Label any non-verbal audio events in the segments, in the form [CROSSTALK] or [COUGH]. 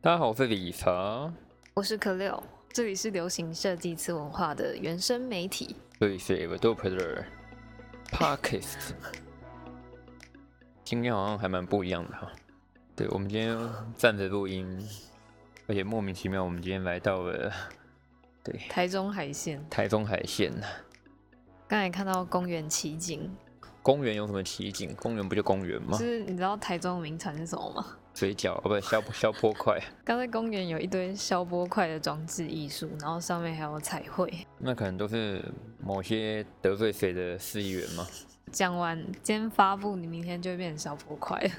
大家好，我是李查，我是可六，这里是流行设计次文化的原生媒体。这里是 e v a d o p e r Podcast。今天好像还蛮不一样的哈。对，我们今天站着录音，而且莫名其妙，我们今天来到了对台中海线。台中海线。刚才看到公园奇景。公园有什么奇景？公园不就公园吗？就是你知道台中名产是什么吗？水饺哦，不是，消消波块。[LAUGHS] 刚在公园有一堆消波块的装置艺术，然后上面还有彩绘。那可能都是某些得罪谁的市议员吗？讲完今天发布，你明天就会变成消波块了。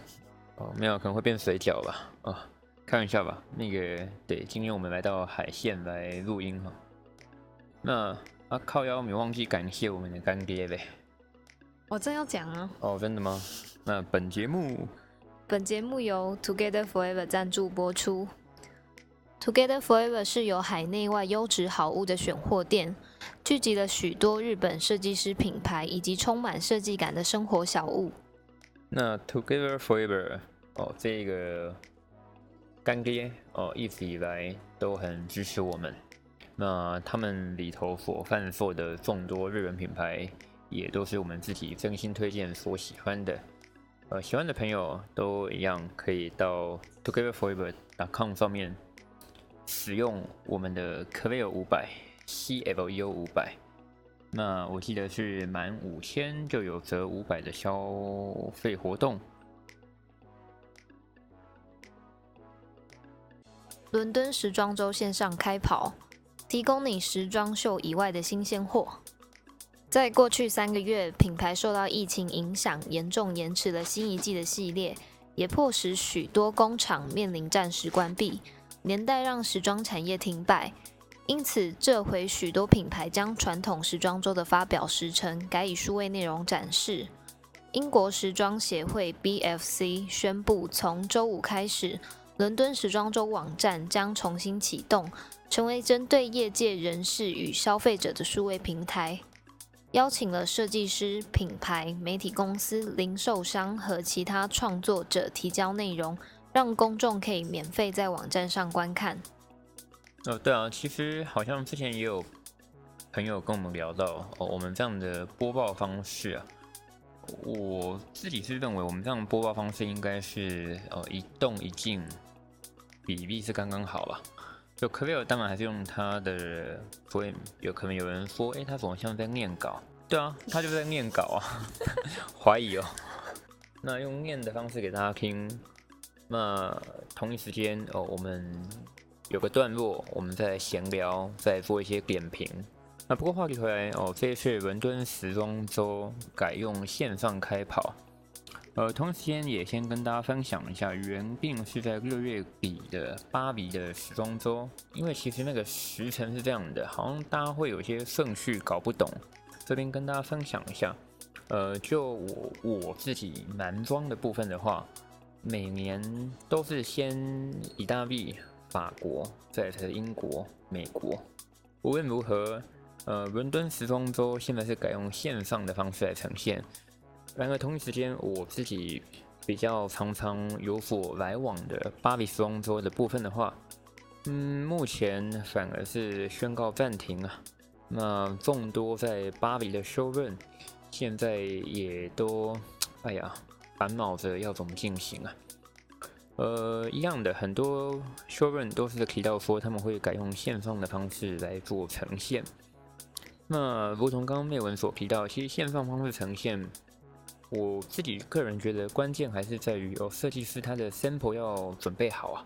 哦，没有，可能会变水饺吧。啊，开玩笑吧。那个，对，今天我们来到海线来录音哈。那啊，靠腰没忘记感谢我们的干爹呗。我正要讲啊！哦，真的吗？那本节目，本节目由 Together Forever 赞助播出。Together Forever 是由海内外优质好物的选货店，聚集了许多日本设计师品牌以及充满设计感的生活小物。那 Together Forever 哦，这个干爹哦，一直以来都很支持我们。那他们里头所贩售的众多日本品牌。也都是我们自己真心推荐所喜欢的，呃，喜欢的朋友都一样可以到 togetherforever.com 上面使用我们的 Clear 五百 C L U 五百，那我记得是满五千就有折五百的消费活动。伦敦时装周线上开跑，提供你时装秀以外的新鲜货。在过去三个月，品牌受到疫情影响，严重延迟了新一季的系列，也迫使许多工厂面临暂时关闭，连带让时装产业停摆。因此，这回许多品牌将传统时装周的发表时程改以数位内容展示。英国时装协会 （BFC） 宣布，从周五开始，伦敦时装周网站将重新启动，成为针对业界人士与消费者的数位平台。邀请了设计师、品牌、媒体公司、零售商和其他创作者提交内容，让公众可以免费在网站上观看。哦，对啊，其实好像之前也有朋友跟我们聊到，哦，我们这样的播报方式啊，我自己是认为我们这样播报方式应该是，呃，一动一静比例是刚刚好了。就 c l e 当然还是用他的，所以有可能有人说，哎，他怎么像在念稿？对啊，他就在念稿啊，[LAUGHS] 怀疑哦。那用念的方式给大家听，那同一时间哦，我们有个段落，我们在闲聊，再做一些点评。那不过话题回来哦，这一次伦敦时装周改用线上开跑。呃，同时间也先跟大家分享一下，原定是在六月底的巴黎的时装周，因为其实那个时辰是这样的，好像大家会有些顺序搞不懂，这边跟大家分享一下。呃，就我我自己男装的部分的话，每年都是先意大利、法国，再是英国、美国。无论如何，呃，伦敦时装周现在是改用线上的方式来呈现。然而同一时间，我自己比较常常有所来往的巴黎时装周的部分的话，嗯，目前反而是宣告暂停啊。那众多在巴黎的修润，现在也都，哎呀，烦恼着要怎么进行啊？呃，一样的，很多修润都是提到说他们会改用线上的方式来做呈现。那如同刚刚内文所提到，其实线上方式呈现。我自己个人觉得，关键还是在于哦，设计师他的 sample 要准备好啊。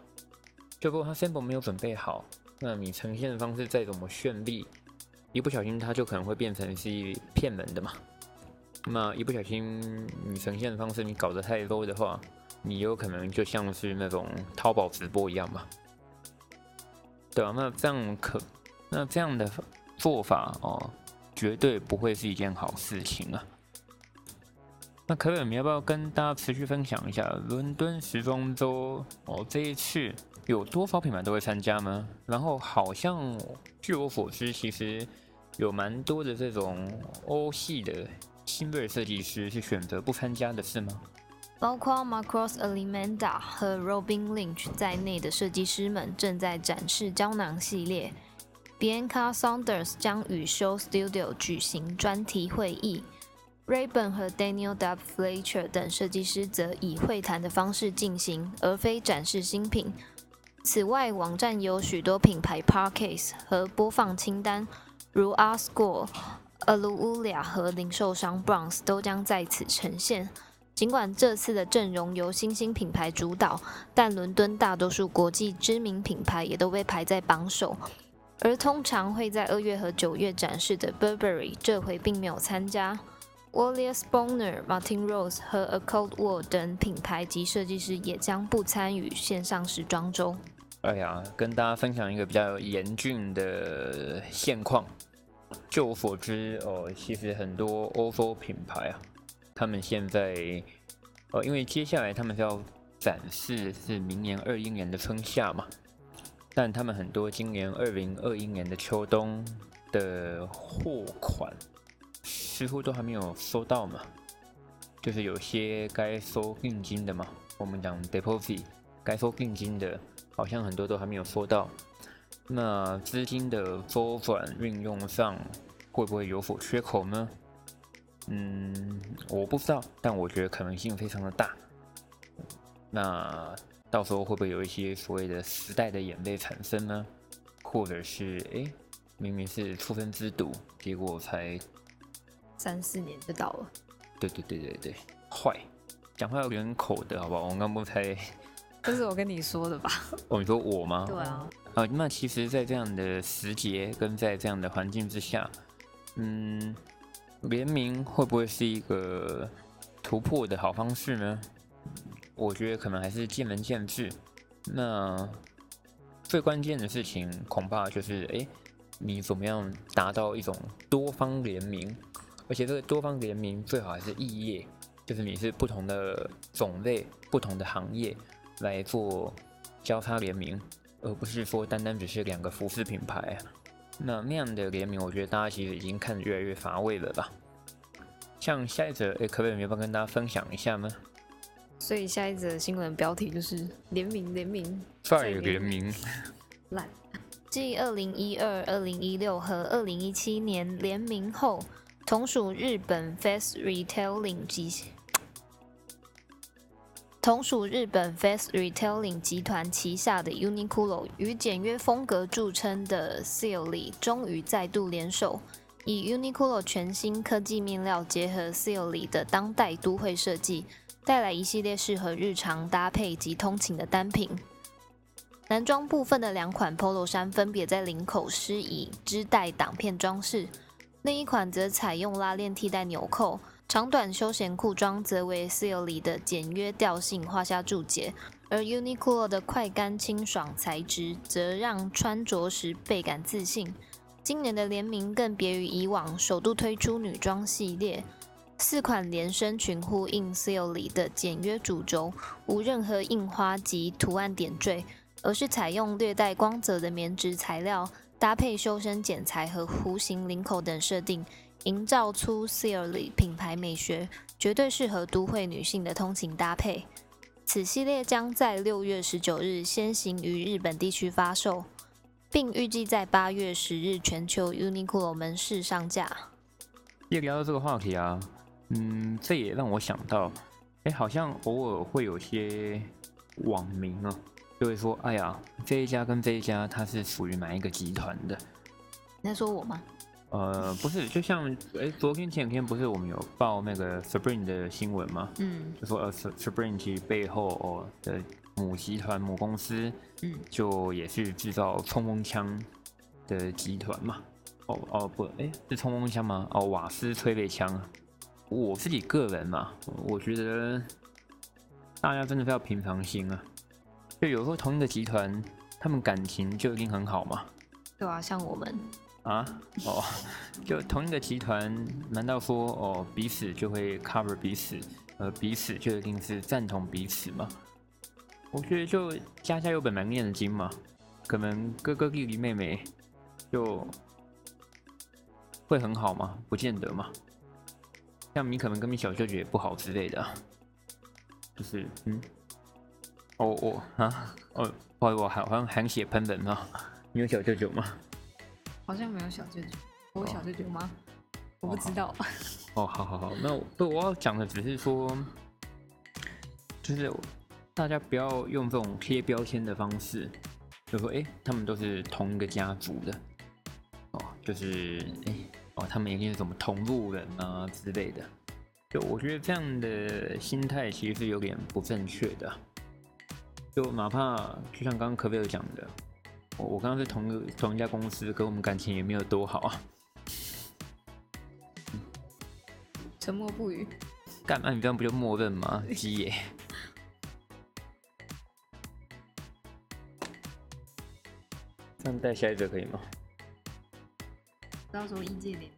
就如果他 sample 没有准备好，那你呈现的方式再怎么绚丽，一不小心它就可能会变成是骗人的嘛。那一不小心你呈现的方式你搞得太 low 的话，你有可能就像是那种淘宝直播一样嘛。对啊，那这样可那这样的做法哦，绝对不会是一件好事情啊。那可尔，你要不要跟大家持续分享一下伦敦时装周哦？这一次有多少品牌都会参加吗？然后好像据我所知，其实有蛮多的这种欧系的新锐设计师是选择不参加的，是吗？包括 Marcos Alimenda 和 Robin Lynch 在内的设计师们正在展示胶囊系列。Bianca Saunders 将与 Show Studio 举行专题会议。Rayburn 和 Daniel W. Fletcher 等设计师则以会谈的方式进行，而非展示新品。此外，网站有许多品牌 Parkcase 和播放清单，如 a s c o r Aluulia 和零售商 Bronze 都将在此呈现。尽管这次的阵容由新兴品牌主导，但伦敦大多数国际知名品牌也都被排在榜首。而通常会在二月和九月展示的 Burberry 这回并没有参加。William Spooner、Martin Rose 和 A Cold War 等品牌及设计师也将不参与线上时装周。哎呀，跟大家分享一个比较严峻的现况。就我所知，哦，其实很多欧洲品牌啊，他们现在，哦，因为接下来他们是要展示是明年二一年的春夏嘛，但他们很多今年二零二一年的秋冬的货款。似乎都还没有收到嘛，就是有些该收定金的嘛，我们讲 deposit 该收定金的，好像很多都还没有收到。那资金的周转运用上会不会有所缺口呢？嗯，我不知道，但我觉得可能性非常的大。那到时候会不会有一些所谓的时代的眼泪产生呢？或者是哎，明明是出生之毒，结果才。三四年就到了，对对对对对，坏，讲话有点口的好不好？我刚不才，这是我跟你说的吧？[LAUGHS] 哦，你说我吗？对啊。啊，那其实，在这样的时节跟在这样的环境之下，嗯，联名会不会是一个突破的好方式呢？我觉得可能还是见仁见智。那最关键的事情，恐怕就是，哎，你怎么样达到一种多方联名？而且这个多方联名最好还是异业，就是你是不同的种类、不同的行业来做交叉联名，而不是说单单只是两个服饰品牌。那那样的联名，我觉得大家其实已经看得越来越乏味了吧？像下一则，哎，可不可以没办法跟大家分享一下吗？所以下一则新闻标题就是联名联名再联名 [LAUGHS] 烂。继二零一二、二零一六和二零一七年联名后。同属日本 Fast Retailing 集，同属日本 Fast Retailing 集团旗下的 Uniqlo 与简约风格著称的 Sealy 终于再度联手，以 Uniqlo 全新科技面料结合 Sealy 的当代都会设计，带来一系列适合日常搭配及通勤的单品。男装部分的两款 Polo 衫分别在领口施以织带挡片装饰。另一款则采用拉链替代纽扣，长短休闲裤装则为 Sealy 的简约调性画下注解，而 Uniqlo 的快干清爽材质则让穿着时倍感自信。今年的联名更别于以往，首度推出女装系列，四款连身裙呼应 Sealy 的简约主轴，无任何印花及图案点缀，而是采用略带光泽的棉质材料。搭配修身剪裁和弧形领口等设定，营造出 Sealy 品牌美学，绝对适合都会女性的通勤搭配。此系列将在六月十九日先行于日本地区发售，并预计在八月十日全球 Uniqlo 门市上架。一聊到这个话题啊，嗯，这也让我想到，哎，好像偶尔会有些网民啊。就会说，哎呀，这一家跟这一家，它是属于哪一个集团的？你在说我吗？呃，不是，就像，哎，昨天前天不是我们有报那个 Spring 的新闻吗？嗯，就说呃，Spring 其背后哦的母集团母公司，嗯，就也是制造冲锋枪的集团嘛。哦哦不，哎，是冲锋枪吗？哦，瓦斯催泪枪。我自己个人嘛，我觉得大家真的是要平常心啊。就有时候同一个集团，他们感情就一定很好嘛？对啊，像我们啊，哦，就同一个集团，难道说哦彼此就会 cover 彼此，呃彼此就一定是赞同彼此吗？我觉得就家家有本难念的经嘛，可能哥哥弟弟妹妹就会很好吗？不见得嘛。像你可能跟你小舅舅也不好之类的。就是嗯，哦我啊哦，不好意思，我好像含血喷人吗？你有小舅舅吗？好像没有小舅舅，我有小舅舅吗？我不知道。哦，好好好，那不我要讲的只是说，就是大家不要用这种贴标签的方式，就说哎，他们都是同一个家族的，哦，就是哎哦，他们一定是什么同路人啊之类的。就我觉得这样的心态其实是有点不正确的。就哪怕就像刚刚可菲尔讲的，我我刚刚是同一同一家公司，跟我们感情也没有多好啊。沉默不语。干嘛？你这样不就默认吗？[LAUGHS] 鸡爷。这样带下一个可以吗？到时候一界脸。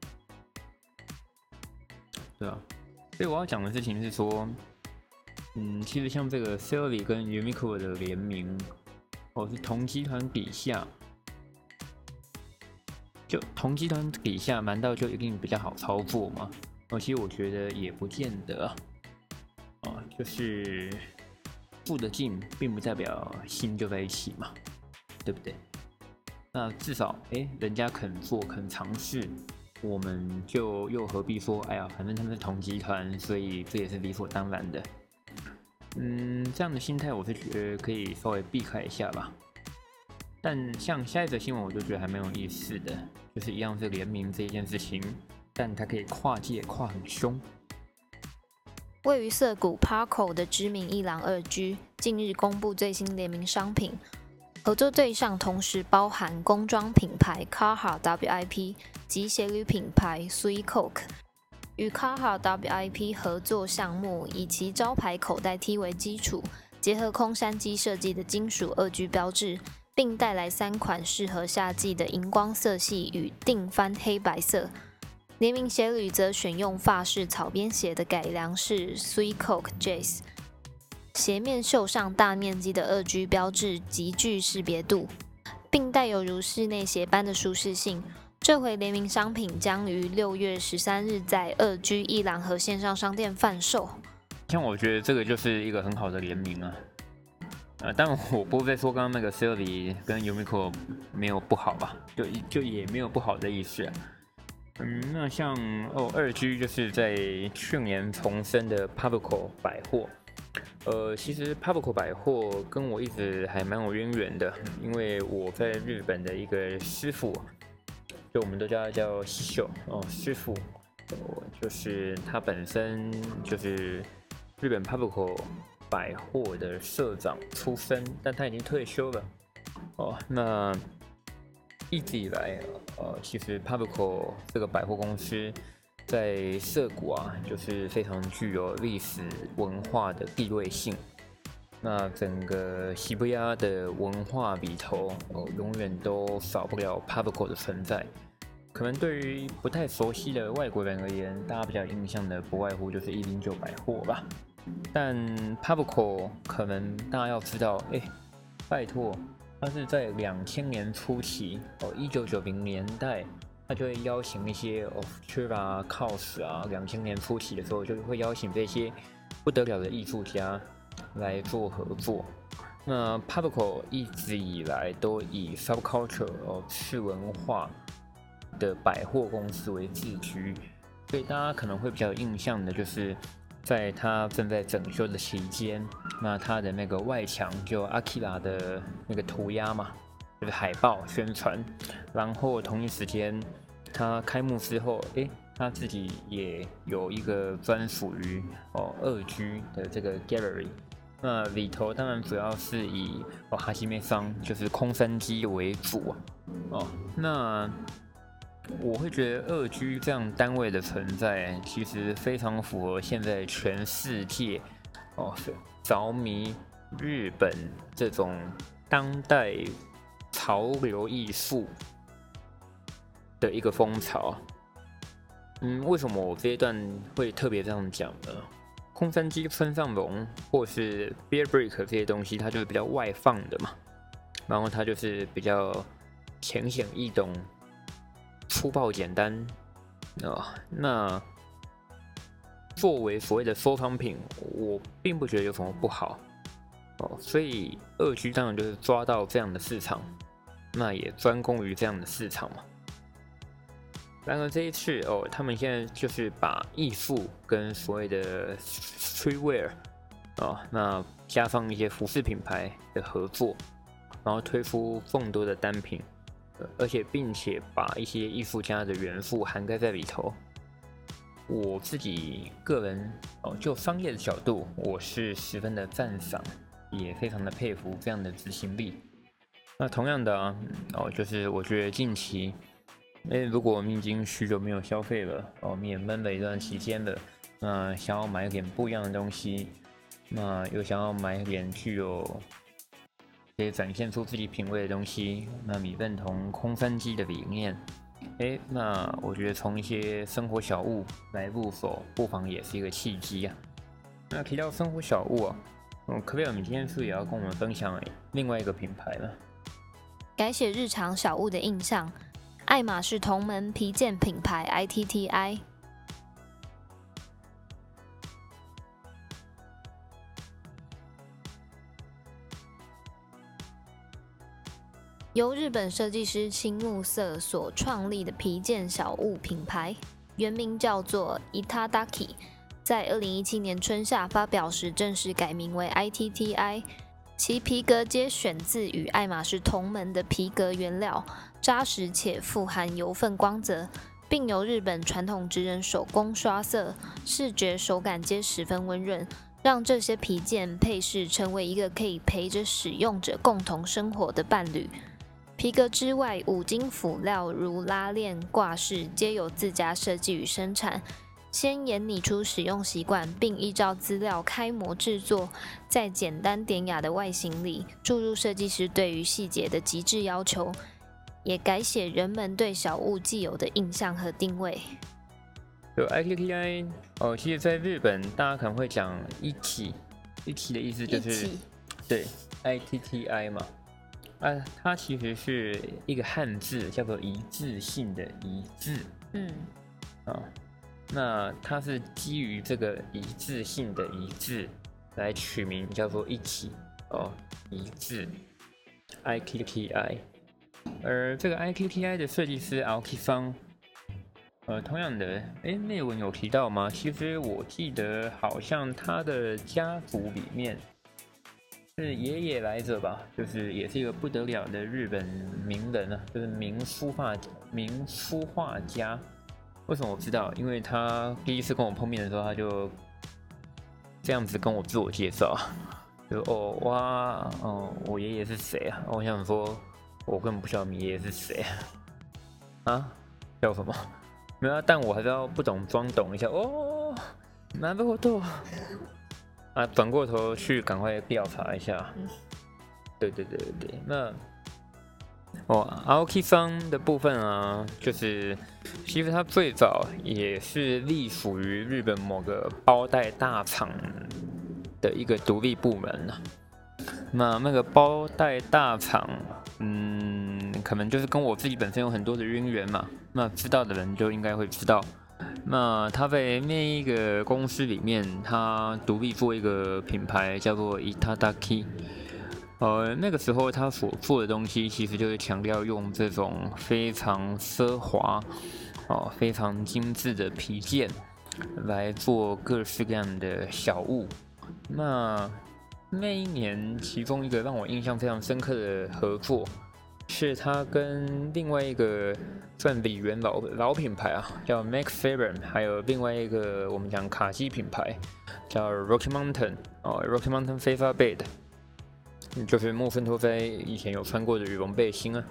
对啊。所以我要讲的事情是说，嗯，其实像这个 s e l l y 跟 Uniqlo 的联名，哦，是同集团底下，就同集团底下，难道就一定比较好操作吗？哦，其实我觉得也不见得，哦，就是附得近，并不代表心就在一起嘛，对不对？那至少，哎，人家肯做，肯尝试。我们就又何必说，哎呀，反正他们是同集团，所以这也是理所当然的。嗯，这样的心态我是觉得可以稍微避开一下吧。但像下一则新闻，我就觉得还蛮有意思的，就是一样是联名这一件事情，但它可以跨界跨很凶。位于涩谷 Parko 的知名一郎二居近日公布最新联名商品。合作对象同时包含工装品牌 Carhart WIP 及鞋履品牌 Sui Coke。与 Carhart WIP 合作项目以其招牌口袋 T 为基础，结合空山机设计的金属二 G 标志，并带来三款适合夏季的荧光色系与定番黑白色。联名鞋履则选用法式草编鞋的改良式 Swee Coke Jazz。鞋面绣上大面积的二 G 标志，极具识别度，并带有如室内鞋般的舒适性。这回联名商品将于六月十三日在二 G 一郎和线上商店贩售。像我觉得这个就是一个很好的联名啊，呃，但我不会说刚刚那个 s i l v y 跟 Uniqlo 没有不好吧？就就也没有不好的意思。嗯，那像哦二 G 就是在去年重生的 Publico 百货。呃，其实 Publico 百货跟我一直还蛮有渊源的，因为我在日本的一个师傅，就我们都叫他叫秀哦，师傅，就是他本身就是日本 Publico 百货的社长出身，但他已经退休了哦。那一直以来，呃，其实 Publico 这个百货公司。在涩谷啊，就是非常具有历史文化的地位性。那整个西伯亚的文化里头，哦，永远都少不了 Publico 的存在。可能对于不太熟悉的外国人而言，大家比较印象的不外乎就是一零九百货吧。但 Pubco 可能大家要知道，哎，拜托，它是在两千年初期，哦，一九九零年代。他就会邀请一些 Of t r a、Cos 啊，两千年初期的时候，就会邀请这些不得了的艺术家来做合作。那 Pubco 一直以来都以 Subculture 哦次文化的百货公司为自居，所以大家可能会比较有印象的就是，在他正在整修的期间，那他的那个外墙就 Akira 的那个涂鸦嘛。就是海报宣传，然后同一时间，他开幕之后，诶，他自己也有一个专属于哦二居的这个 gallery，那里头当然主要是以哦哈西梅桑就是空山机为主啊哦，那我会觉得二居这样单位的存在，其实非常符合现在全世界哦着迷日本这种当代。潮流艺术的一个风潮，嗯，为什么我这一段会特别这样讲呢？空山鸡、村上隆或是 Bear Brick 这些东西，它就是比较外放的嘛，然后它就是比较浅显易懂、粗暴简单啊。那作为所谓的收藏品，我并不觉得有什么不好哦。所以二 G 当然就是抓到这样的市场，那也专攻于这样的市场嘛。然而这一次哦，他们现在就是把艺术跟所谓的 streetwear 哦，那加上一些服饰品牌的合作，然后推出更多的单品，而且并且把一些艺术家的元素涵盖在里头。我自己个人哦，就商业的角度，我是十分的赞赏，也非常的佩服这样的执行力。那同样的，哦，就是我觉得近期。因为，如果我们已经许久没有消费了，哦，我们也闷了一段时间了，那想要买点不一样的东西，那又想要买点具有可以展现出自己品味的东西，那你认同空分机的理念？哎，那我觉得从一些生活小物来入手，不妨也是一个契机啊。那提到生活小物啊，嗯，可贝尔，你今天是不是也要跟我们分享另外一个品牌呢？改写日常小物的印象。爱马仕同门皮件品牌 ITTI，由日本设计师青木色所创立的皮件小物品牌，原名叫做 Itadaki，在二零一七年春夏发表时正式改名为 ITTI。其皮革皆选自与爱马仕同门的皮革原料。扎实且富含油分光泽，并由日本传统职人手工刷色，视觉手感皆十分温润，让这些皮件配饰成为一个可以陪着使用者共同生活的伴侣。皮革之外，五金辅料如拉链、挂饰皆有自家设计与生产，先研拟出使用习惯，并依照资料开模制作，在简单典雅的外形里注入设计师对于细节的极致要求。也改写人们对小物既有的印象和定位。有 ITTI 哦，其实在日本大家可能会讲一起，一起的意思就是对 ITTI 嘛，啊，它其实是一个汉字，叫做一致性的一致，嗯，啊，那它是基于这个一致性的一致来取名，叫做一起哦，一致 ”，I K T I。而这个 I K T I 的设计师 Aoki 方，呃，同样的，哎，内文有提到吗？其实我记得好像他的家族里面是爷爷来着吧，就是也是一个不得了的日本名人啊，就是名书画名书画家。为什么我知道？因为他第一次跟我碰面的时候，他就这样子跟我自我介绍，就哦哇，哦，我爷爷是谁啊？我想说。我根本不晓得米爷是谁啊？叫什么？没有啊，但我还是要不懂装懂一下哦。蛮不错啊，转过头去赶快调查一下。对对对对对，那哦，Aoki 方的部分啊，就是其实它最早也是隶属于日本某个包袋大厂的一个独立部门啊。那那个包袋大厂。嗯，可能就是跟我自己本身有很多的渊源嘛。那知道的人就应该会知道。那他在那一个公司里面，他独立做一个品牌叫做 Itadaki。呃，那个时候他所做的东西，其实就是强调用这种非常奢华、哦非常精致的皮件来做各式各样的小物。那那一年，其中一个让我印象非常深刻的合作，是他跟另外一个算里元老老品牌啊，叫 Max Faber，还有另外一个我们讲卡西品牌叫 Rocky Mountain 哦，Rocky Mountain f a v o r Bed，就是莫芬托菲以前有穿过的羽绒背心啊。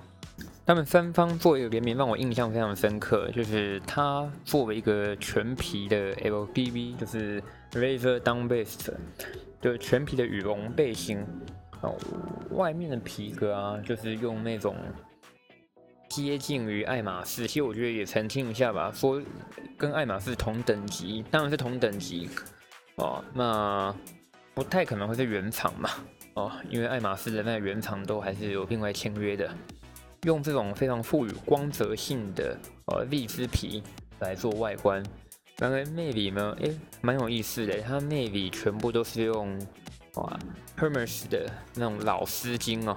他们三方做一个联名，让我印象非常深刻，就是他作为一个全皮的 LBB，就是 Razor Down Vest。就是全皮的羽绒背心，哦，外面的皮革啊，就是用那种接近于爱马仕，其实我觉得也澄清一下吧，说跟爱马仕同等级，当然是同等级哦，那不太可能会是原厂嘛，哦，因为爱马仕的那原厂都还是有另外签约的，用这种非常富有光泽性的呃荔枝皮来做外观，刚刚 Maybe 呢，哎，蛮有意思的，它 Maybe 全部都是用哇 Hermes 的那种老丝巾哦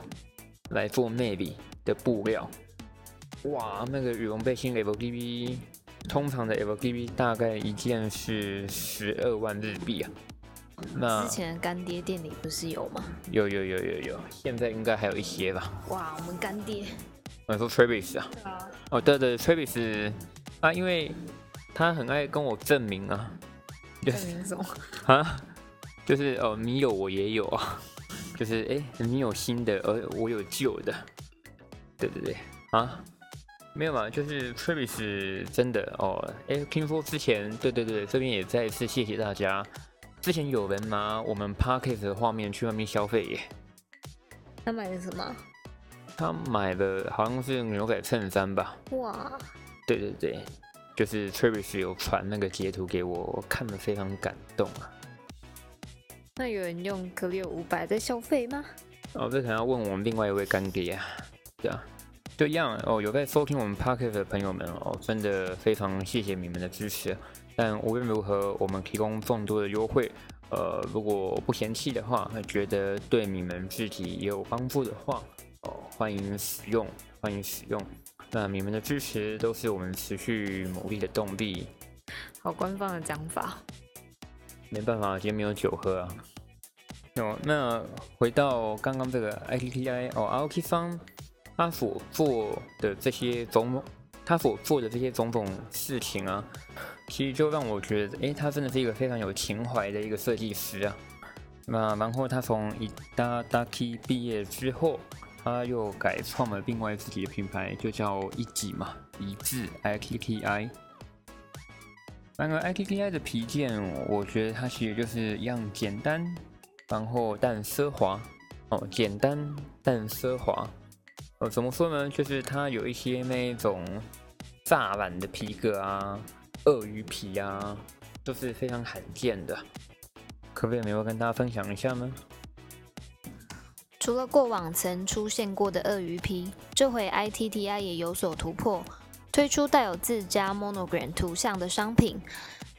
来做 Maybe 的布料。哇，那个羽绒背心 LVB，通常的 LVB 大概一件是十二万日币啊。那之前干爹店里不是有吗？有有有有有，现在应该还有一些吧。哇，我们干爹。我说 Travis 啊。对啊。哦，对对，Travis 啊，因为他很爱跟我证明啊。证明什么？[LAUGHS] 啊？就是哦，你有我也有啊。[LAUGHS] 就是哎，你有新的，而我有旧的。对对对。啊？没有嘛，就是 Travis 真的哦，哎，听说之前，对对对，这边也再一次谢谢大家。之前有人拿我们 Parkes 的画面去外面消费耶。他买的什么？他买的好像是牛仔衬衫吧。哇。对对对，就是 Travis 有传那个截图给我，我看了非常感动啊。那有人用 Clear 五百在消费吗？哦，这可能要问我们另外一位干爹啊。对啊。就一样哦，有在收听我们 Podcast 的朋友们哦，真的非常谢谢你们的支持。但无论如何，我们提供众多的优惠，呃，如果不嫌弃的话，觉得对你们自己也有帮助的话，哦，欢迎使用，欢迎使用。那你们的支持都是我们持续努力的动力。好官方的讲法。没办法，今天没有酒喝啊。哦，那回到刚刚这个 ITTI 哦，ROK 方。他所做的这些种种，他所做的这些种种事情啊，其实就让我觉得，哎，他真的是一个非常有情怀的一个设计师啊。那然后他从一大大 K 毕业之后，他又改创了另外自己的品牌，就叫一己嘛，一致 I 那个 I T T I 的皮件，我觉得它其实就是一样简单，然后但奢华哦，简单但奢华。呃，怎么说呢？就是它有一些那种栅栏的皮革啊，鳄鱼皮啊，都是非常罕见的。可不可以没有跟大家分享一下呢？除了过往曾出现过的鳄鱼皮，这回 ITTI 也有所突破，推出带有自家 monogram 图像的商品。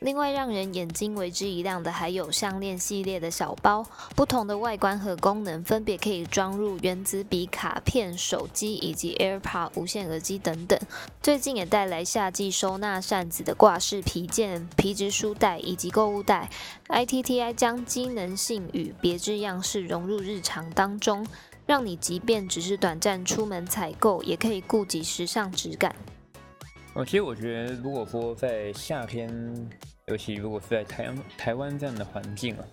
另外，让人眼睛为之一亮的还有项链系列的小包，不同的外观和功能，分别可以装入原子笔、卡片、手机以及 AirPod 无线耳机等等。最近也带来夏季收纳扇子的挂式皮件、皮质书袋以及购物袋。ITTI 将机能性与别致样式融入日常当中，让你即便只是短暂出门采购，也可以顾及时尚质感。哦，其实我觉得，如果说在夏天，尤其如果是在台台湾这样的环境啊，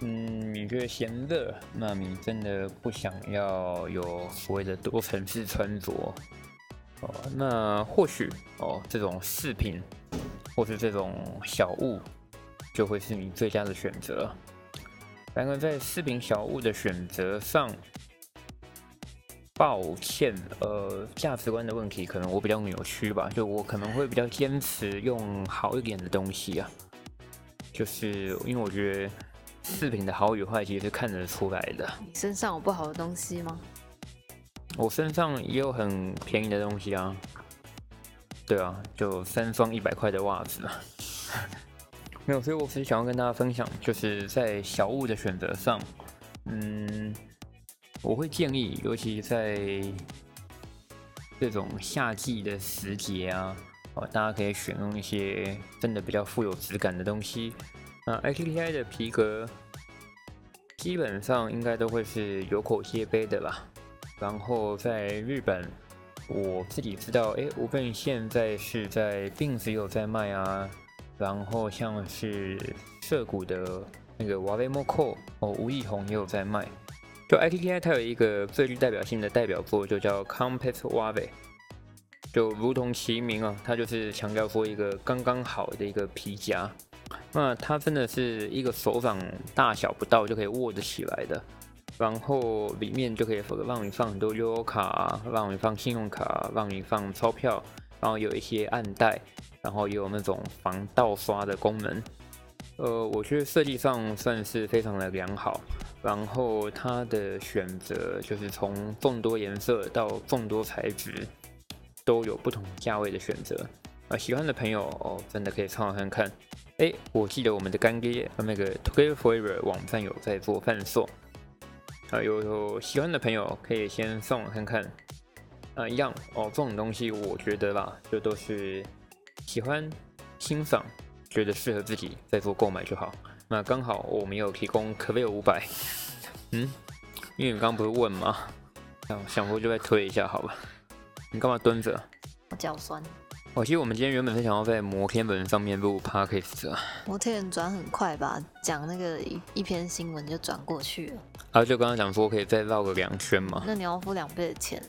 嗯，你觉得嫌热，那你真的不想要有所谓的多层次穿着哦，那或许哦，这种饰品或是这种小物，就会是你最佳的选择。然而在饰品小物的选择上，抱歉，呃，价值观的问题，可能我比较扭曲吧。就我可能会比较坚持用好一点的东西啊，就是因为我觉得饰品的好与坏其实是看得出来的。你身上有不好的东西吗？我身上也有很便宜的东西啊。对啊，就三双一百块的袜子。[LAUGHS] 没有，所以我只是想要跟大家分享，就是在小物的选择上，嗯。我会建议，尤其在这种夏季的时节啊，哦，大家可以选用一些真的比较富有质感的东西。那 I T T I 的皮革基本上应该都会是有口皆碑的吧。然后在日本，我自己知道，哎，无论现在是在并子有在卖啊，然后像是涩谷的那个瓦雷莫扣哦，吴亦宏也有在卖。就 ITTI 它有一个最具代表性的代表作，就叫 Compass w a v e 就如同其名啊，它就是强调说一个刚刚好的一个皮夹。那它真的是一个手掌大小不到就可以握得起来的，然后里面就可以让你放很多悠游卡，让你放信用卡，让你放钞票，然后有一些暗袋，然后也有那种防盗刷的功能。呃，我觉得设计上算是非常的良好。然后它的选择就是从众多颜色到众多材质，都有不同价位的选择。啊，喜欢的朋友哦，真的可以参考看看。哎，我记得我们的干爹那个 Together Forever 网站有在做贩售，啊，有有喜欢的朋友可以先上网看看。啊，一样哦，这种东西我觉得吧，就都是喜欢欣赏，觉得适合自己再做购买就好。那刚好我们有提供可贝五百，嗯，因为你刚刚不是问吗？想想说就再推一下好吧？你干嘛蹲着？我脚酸。我其实我们今天原本是想要在摩天轮上面录 podcast 啊。摩天轮转很快吧？讲那个一一篇新闻就转过去了。啊，就刚刚讲说可以再绕个两圈嘛。那你要付两倍的钱。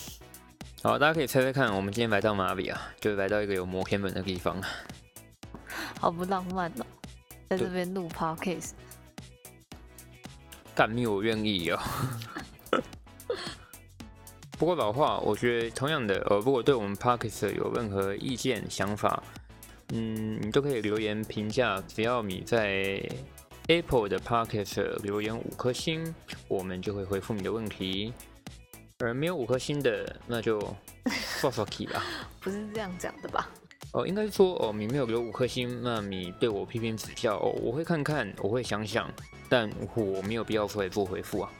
[LAUGHS] 好，大家可以猜猜看，我们今天来到哪里啊？就来到一个有摩天轮的地方。好不浪漫哦。在这边录 podcast，干你我愿意哦。不过老话，我觉得同样的，呃，如果对我们 podcast 有任何意见想法，嗯，你都可以留言评价。只要你在 Apple 的 podcast 留言五颗星，我们就会回复你的问题。而没有五颗星的，那就 fuck 吧。[LAUGHS] 不是这样讲的吧？哦，应该说哦，你没有给五颗星，那你对我批评指教哦，我会看看，我会想想，但我没有必要出来做回复啊。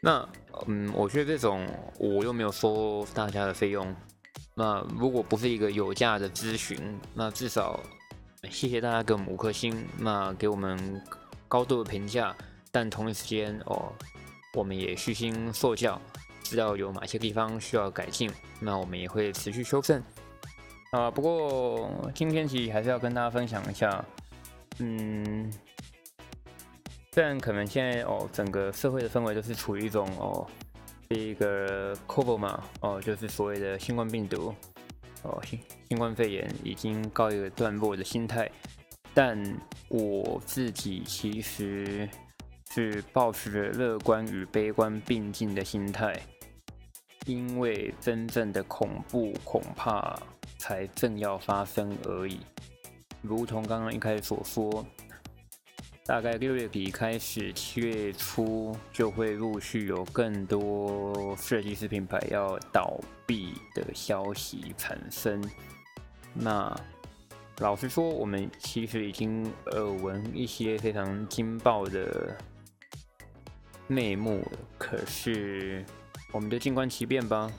那嗯，我觉得这种我又没有收大家的费用，那如果不是一个有价的咨询，那至少谢谢大家给我们五颗星，那给我们高度的评价，但同一时间哦，我们也虚心受教，知道有哪些地方需要改进，那我们也会持续修正。啊，不过今天其实还是要跟大家分享一下，嗯，虽然可能现在哦，整个社会的氛围都是处于一种哦，一个 COVID 嘛，哦，就是所谓的新冠病毒，哦，新新冠肺炎已经告一个段落的心态，但我自己其实是保持着乐观与悲观并进的心态，因为真正的恐怖恐怕。才正要发生而已，如同刚刚一开始所说，大概六月底开始，七月初就会陆续有更多设计师品牌要倒闭的消息产生。那老实说，我们其实已经耳闻一些非常惊爆的内幕了，可是我们就静观其变吧。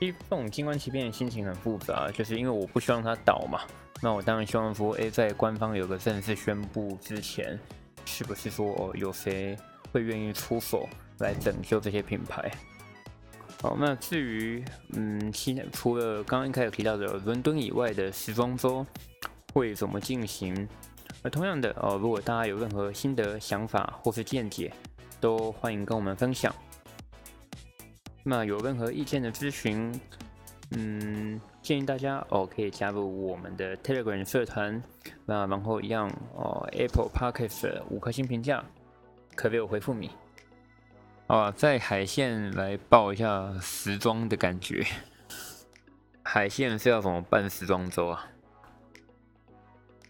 这种静观其变的心情很复杂，就是因为我不希望它倒嘛。那我当然希望说，哎，在官方有个正式宣布之前，是不是说哦，有谁会愿意出手来拯救这些品牌？好，那至于嗯，现除了刚刚一开始提到的伦敦以外的时装周会怎么进行？而同样的哦，如果大家有任何心得、想法或是见解，都欢迎跟我们分享。那有任何意见的咨询，嗯，建议大家哦可以加入我们的 Telegram 社团。那然后一样哦，Apple Podcast 五颗星评价，可别有回复你。啊，在海线来报一下时装的感觉。海线是要怎么办时装周啊？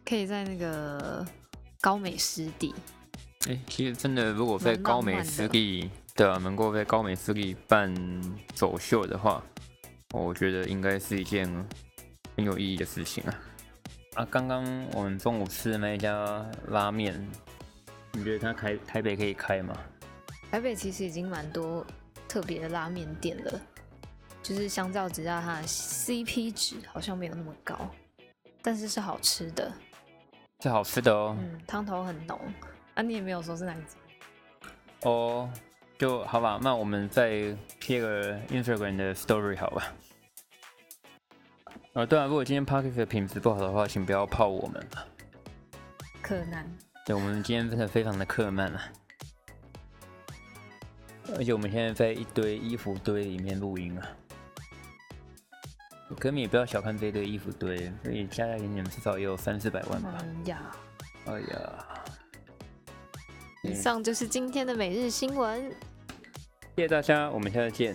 可以在那个高美湿地。哎，其实真的，如果在高美湿地。对啊，能够在高美湿地办走秀的话，我觉得应该是一件很有意义的事情啊！啊，刚刚我们中午吃的那一家拉面，你觉得它开台北可以开吗？台北其实已经蛮多特别的拉面店了，就是相较之下，它的 CP 值好像没有那么高，但是是好吃的，是好吃的哦。嗯，汤头很浓啊，你也没有说是哪一家哦。就好吧，那我们再贴个 Instagram 的 Story 好吧？啊，对啊，如果今天 p a r k e 的品质不好的话，请不要泡我们了。克难。对，我们今天真的非常的克慢啊，而且我们现在在一堆衣服堆里面录音啊。可你也不要小看这堆衣服堆，所以加加减减至少也有三四百万吧。哎呀，哎呀。以上就是今天的每日新闻。谢谢大家，我们下次见。